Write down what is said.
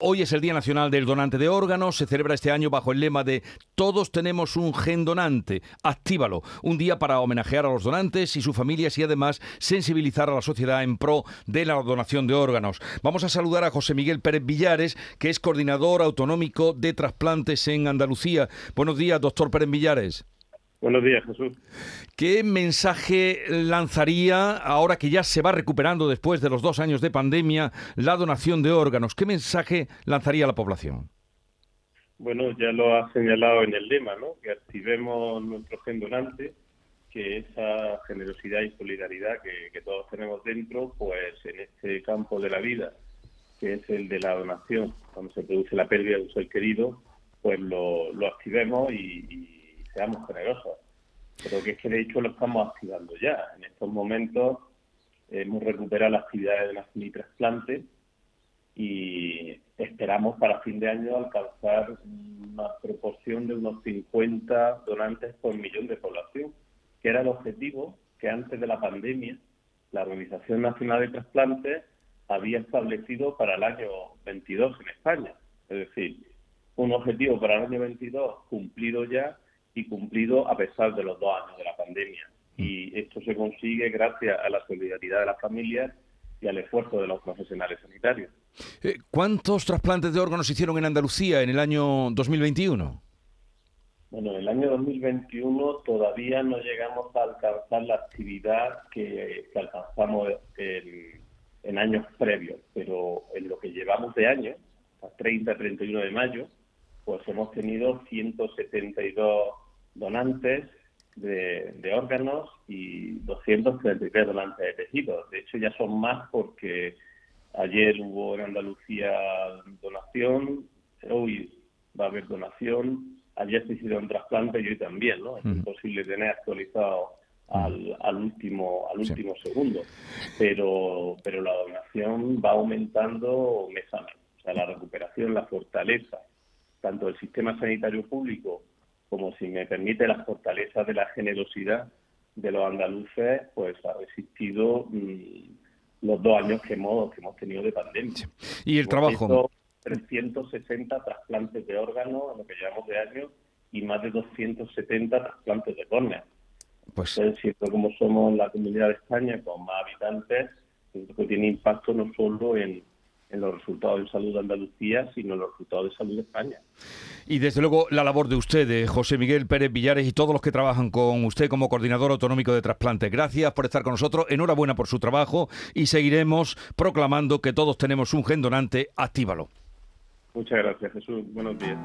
Hoy es el Día Nacional del Donante de Órganos, se celebra este año bajo el lema de Todos tenemos un gen donante, actívalo, un día para homenajear a los donantes y sus familias y además sensibilizar a la sociedad en pro de la donación de órganos. Vamos a saludar a José Miguel Pérez Villares, que es coordinador autonómico de trasplantes en Andalucía. Buenos días, doctor Pérez Villares. Buenos días, Jesús. ¿Qué mensaje lanzaría, ahora que ya se va recuperando después de los dos años de pandemia, la donación de órganos? ¿Qué mensaje lanzaría a la población? Bueno, ya lo ha señalado en el lema, ¿no? Que activemos nuestro gen donante, que esa generosidad y solidaridad que, que todos tenemos dentro, pues en este campo de la vida, que es el de la donación, cuando se produce la pérdida de un ser querido, pues lo, lo activemos y, y seamos generosos. Pero que es que de hecho lo estamos activando ya. En estos momentos hemos recuperado la actividad de donación y trasplante y esperamos para fin de año alcanzar una proporción de unos 50 donantes por millón de población, que era el objetivo que antes de la pandemia la Organización Nacional de Trasplantes había establecido para el año 22 en España. Es decir, un objetivo para el año 22 cumplido ya y cumplido a pesar de los dos años de la pandemia. Y esto se consigue gracias a la solidaridad de las familias y al esfuerzo de los profesionales sanitarios. Eh, ¿Cuántos trasplantes de órganos se hicieron en Andalucía en el año 2021? Bueno, en el año 2021 todavía no llegamos a alcanzar la actividad que, alcanzamos en, en, años previos, pero en lo que llevamos de año, hasta 30-31 de mayo, pues hemos tenido 172 donantes de, órganos y 233 donantes de tejidos. De hecho, ya son más porque ayer hubo en Andalucía donación, hoy va a haber donación, ayer se hicieron trasplantes y hoy también, ¿no? Es imposible tener actualizado al, al último al último segundo, pero pero la donación va aumentando mes a mes. O sea, la recuperación, la fortaleza, tanto del sistema sanitario público como si me permite las fortalezas de la generosidad de los andaluces, pues ha resistido mm, los dos años que hemos, que hemos tenido de pandemia. Y el trabajo. 360 trasplantes de órganos en lo que llevamos de año y más de 270 trasplantes de córnea. Pues Entonces, cierto como somos la comunidad de España con más habitantes, que tiene impacto no solo en, en los resultados de salud de Andalucía, sino en los resultados de salud de España. Y desde luego la labor de usted, José Miguel Pérez Villares y todos los que trabajan con usted como coordinador autonómico de trasplante. Gracias por estar con nosotros, enhorabuena por su trabajo y seguiremos proclamando que todos tenemos un gen donante, actívalo. Muchas gracias, Jesús. Buenos días.